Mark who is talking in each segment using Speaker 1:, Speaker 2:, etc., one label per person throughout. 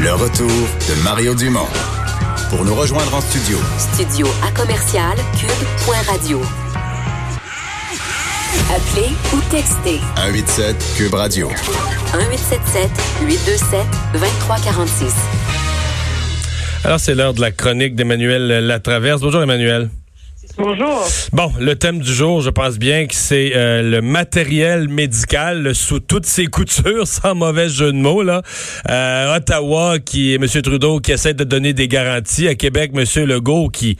Speaker 1: Le retour de Mario Dumont. Pour nous rejoindre en studio.
Speaker 2: Studio à commercial cube.radio. Appelez ou textez
Speaker 1: 187 Cube Radio.
Speaker 2: 1877 827 2346.
Speaker 3: Alors, c'est l'heure de la chronique d'Emmanuel Latraverse. Bonjour, Emmanuel.
Speaker 4: Bonjour.
Speaker 3: Bon, le thème du jour, je pense bien que c'est euh, le matériel médical sous toutes ses coutures, sans mauvais jeu de mots. Là. Euh, Ottawa, qui est M. Trudeau, qui essaie de donner des garanties. À Québec, M. Legault, qui,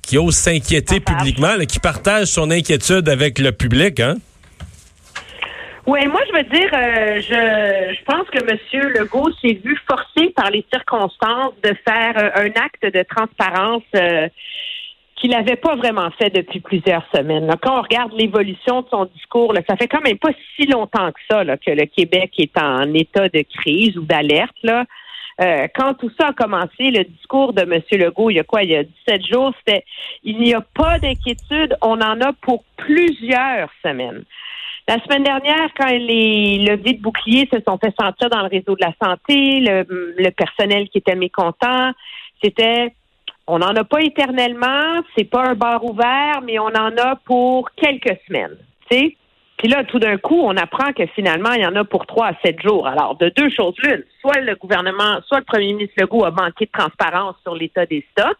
Speaker 3: qui ose s'inquiéter publiquement, qui partage son inquiétude avec le public. Hein?
Speaker 4: Oui, moi, je veux dire, euh, je, je pense que M. Legault s'est vu forcé par les circonstances de faire un acte de transparence qu'il n'avait pas vraiment fait depuis plusieurs semaines. Quand on regarde l'évolution de son discours, là, ça fait quand même pas si longtemps que ça là, que le Québec est en état de crise ou d'alerte. Là. Euh, quand tout ça a commencé, le discours de M. Legault, il y a quoi, il y a 17 jours, c'était il n'y a pas d'inquiétude, on en a pour plusieurs semaines. La semaine dernière, quand les levées de boucliers se sont fait sentir dans le réseau de la santé, le, le personnel qui était mécontent, c'était on n'en a pas éternellement, c'est pas un bar ouvert, mais on en a pour quelques semaines. sais. Puis là, tout d'un coup, on apprend que finalement, il y en a pour trois à sept jours. Alors, de deux choses l'une, soit le gouvernement, soit le premier ministre Legault a manqué de transparence sur l'état des stocks,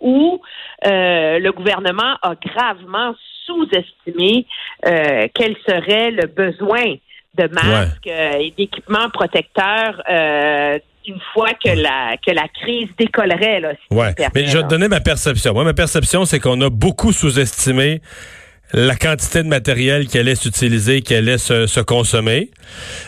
Speaker 4: ou euh, le gouvernement a gravement sous-estimé euh, quel serait le besoin de masques euh, et d'équipements protecteurs euh, une fois que la que la crise décollerait. Là,
Speaker 3: ouais. Mais je vais te donner ma perception. Moi, ma perception, c'est qu'on a beaucoup sous-estimé la quantité de matériel qui allait s'utiliser, qui allait se, se consommer.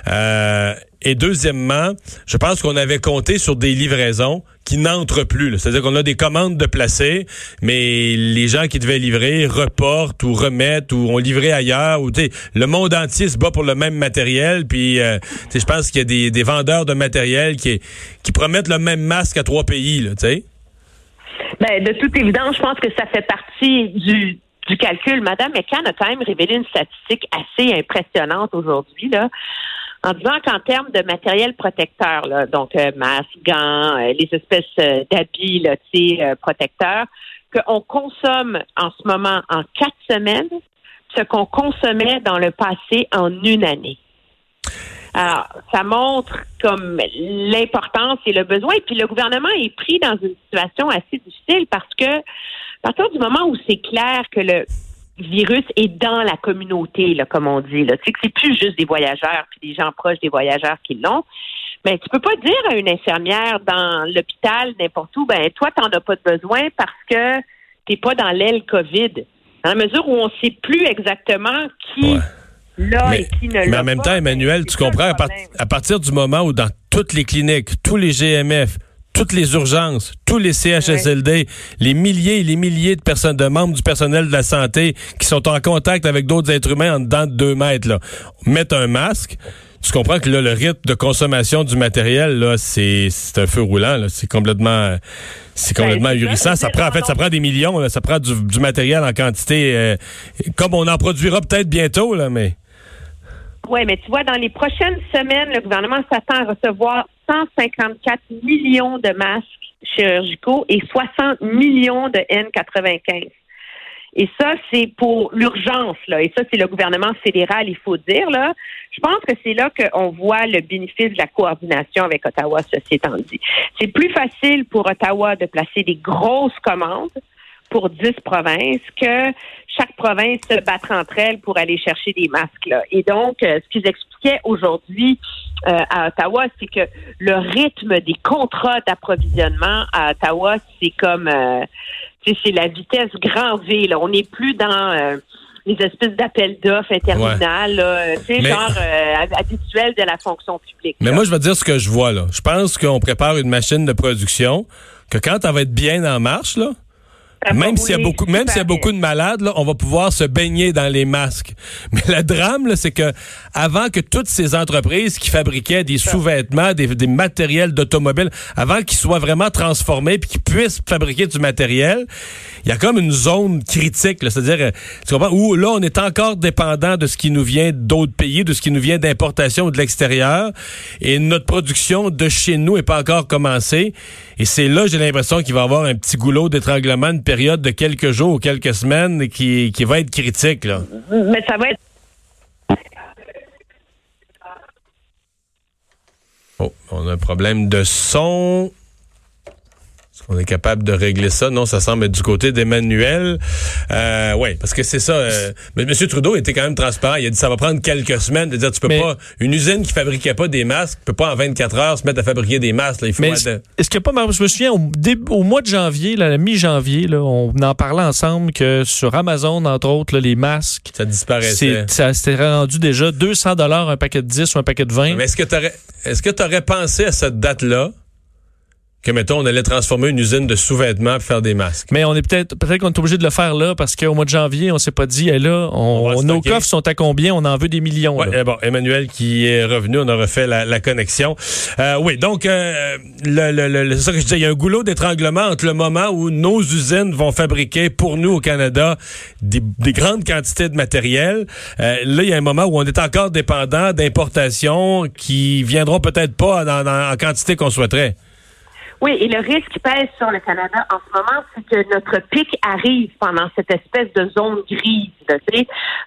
Speaker 3: Euh, et deuxièmement, je pense qu'on avait compté sur des livraisons qui n'entrent plus. C'est-à-dire qu'on a des commandes de placer, mais les gens qui devaient livrer reportent ou remettent ou ont livré ailleurs. Ou le monde entier se bat pour le même matériel. Puis, euh, je pense qu'il y a des, des, vendeurs de matériel qui, qui promettent le même masque à trois pays. Là,
Speaker 4: ben, de toute évidence, je pense que ça fait partie du du calcul. Madame McCann a quand même révélé une statistique assez impressionnante aujourd'hui, en disant qu'en termes de matériel protecteur, là, donc euh, masques, gants, euh, les espèces euh, d'habits là, euh, protecteurs, qu'on consomme en ce moment en quatre semaines ce qu'on consommait dans le passé en une année. Alors, ça montre comme l'importance et le besoin. Et puis le gouvernement est pris dans une situation assez difficile parce que à partir du moment où c'est clair que le virus est dans la communauté, là, comme on dit, là, tu sais que c'est plus juste des voyageurs puis des gens proches des voyageurs qui l'ont. Mais tu peux pas dire à une infirmière dans l'hôpital, n'importe où, ben toi, tu n'en as pas de besoin parce que tu n'es pas dans l'aile COVID. Dans la mesure où on ne sait plus exactement qui l'a et qui ne l'a pas.
Speaker 3: Mais en même temps, Emmanuel, tu comprends, à, partir du moment où dans toutes les cliniques, tous les GMF, toutes les urgences, tous les CHSLD, les milliers et les milliers de personnes, de membres du personnel de la santé qui sont en contact avec d'autres êtres humains en dedans de deux mètres, là, mettent un masque. Tu comprends que là, le rythme de consommation du matériel, là, c'est, un feu roulant. C'est complètement, c'est ben, complètement ahurissant. Ça prend, en fait, ça prend des millions, Ça prend du, matériel en quantité, euh, comme on en produira peut-être bientôt, là, mais.
Speaker 4: Oui, mais tu vois, dans les prochaines semaines, le gouvernement s'attend à recevoir 154 millions de masques chirurgicaux et 60 millions de N95. Et ça, c'est pour l'urgence, là. Et ça, c'est le gouvernement fédéral, il faut dire, là. Je pense que c'est là qu'on voit le bénéfice de la coordination avec Ottawa, ceci étant dit. C'est plus facile pour Ottawa de placer des grosses commandes pour 10 provinces que chaque province se battre entre elles pour aller chercher des masques. Là. Et donc, euh, ce qu'ils expliquaient aujourd'hui euh, à Ottawa, c'est que le rythme des contrats d'approvisionnement à Ottawa, c'est comme, euh, c'est la vitesse grand V. Là. On n'est plus dans les espèces d'appels d'offres interminables, tu sais, genre habituel de la fonction publique.
Speaker 3: Mais moi, je vais dire ce que je vois là. Je pense qu'on prépare une machine de production que quand elle va être bien en marche là Même s'il y a beaucoup, même s'il y a beaucoup de malades, là, on va pouvoir se baigner dans les masques. Mais le drame, c'est que avant que toutes ces entreprises qui fabriquaient des sous-vêtements, des, des matériels d'automobile, avant qu'ils soient vraiment transformés puis qu'ils puissent fabriquer du matériel, il y a comme une zone critique, c'est-à-dire, euh, tu comprends, où là, on est encore dépendant de ce qui nous vient d'autres pays, de ce qui nous vient d'importation ou de l'extérieur, et notre production de chez nous est pas encore commencée. Et c'est là, j'ai l'impression qu'il va y avoir un petit goulot d'étranglement, période de quelques jours ou quelques semaines qui, qui va être critique. Là.
Speaker 4: Mais ça va être
Speaker 3: Oh, on a un problème de son. Qu'on est capable de régler ça? Non, ça semble être du côté d'Emmanuel. Euh, oui, parce que c'est ça. Euh, mais M. Trudeau était quand même transparent. Il a dit ça va prendre quelques semaines. De dire, tu peux
Speaker 5: Mais-
Speaker 3: pas. Une usine qui fabriquait pas des masques peut pas en 24 heures se mettre à fabriquer des masques. Là. Il faut
Speaker 5: Mais
Speaker 3: être-
Speaker 5: est-ce est-ce qu'il y a pas, je me souviens, au, mois de janvier, là, la mi-janvier, là, on en parlait ensemble que sur Amazon, entre autres, là, les masques,
Speaker 3: ça disparaissait.
Speaker 5: ça s'était rendu déjà 200 dollars un paquet de 10 ou un paquet de 20.
Speaker 3: Mais est-ce que tu aurais, est-ce que tu aurais pensé à cette date-là que, mettons, on allait transformer une usine de sous-vêtements pour faire des masques?
Speaker 5: Mais on est peut-être peut-être qu'on est obligé de le faire là parce qu'au mois de janvier, on s'est pas dit, hey, là, on- nos coffres sont à combien? On en veut des millions.
Speaker 3: Ouais,
Speaker 5: là.
Speaker 3: euh, bon, Emmanuel qui est revenu, on a refait la, la connexion. Euh, oui, donc euh, le, le, le- c'est ça que je disais, il y a un goulot d'étranglement entre le moment où nos usines vont fabriquer pour nous au Canada des, des grandes quantités de matériel. Euh, là, il y a un moment où on est encore dépendant d'importations qui viendront peut-être pas dans- dans- en quantité qu'on souhaiterait.
Speaker 4: Oui, et le risque qui pèse sur le Canada en ce moment, c'est que notre pic arrive pendant cette espèce de zone grise, là,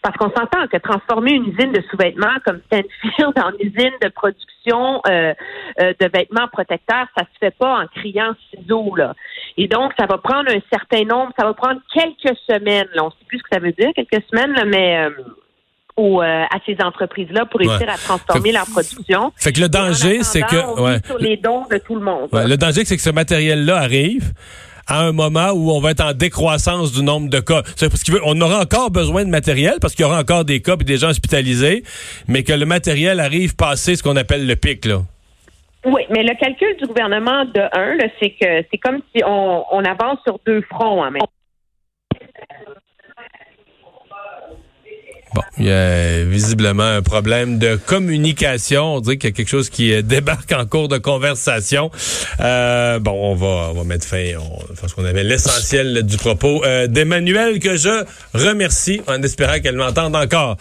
Speaker 4: parce qu'on s'entend que transformer une usine de sous-vêtements comme Stanfield en usine de production euh, euh, de vêtements protecteurs, ça se fait pas en criant ciseaux, là. Et donc, ça va prendre un certain nombre, ça va prendre quelques semaines, là. On sait plus ce que ça veut dire, quelques semaines, là, mais euh, euh, à ces entreprises-là pour réussir
Speaker 3: Ouais.
Speaker 4: à transformer
Speaker 3: Fait-
Speaker 4: leur production.
Speaker 3: Fait que le danger, c'est que... ouais.
Speaker 4: sur les dons de tout le monde.
Speaker 3: Ouais, le danger, c'est que ce matériel-là arrive à un moment où on va être en décroissance du nombre de cas. C'est parce qu'on aura encore besoin de matériel parce qu'il y aura encore des cas et des gens hospitalisés, mais que le matériel arrive passé ce qu'on appelle le pic, là.
Speaker 4: Oui, mais le calcul du gouvernement de un, là, c'est que c'est comme si on, on avance sur deux fronts en même temps.
Speaker 3: Bon, il y a visiblement un problème de communication. On dirait qu'il y a quelque chose qui euh, débarque en cours de conversation. Euh, bon, on va, on va mettre fin. On, parce qu'on avait l'essentiel du propos euh, d'Emmanuel que je remercie en espérant qu'elle m'entende encore.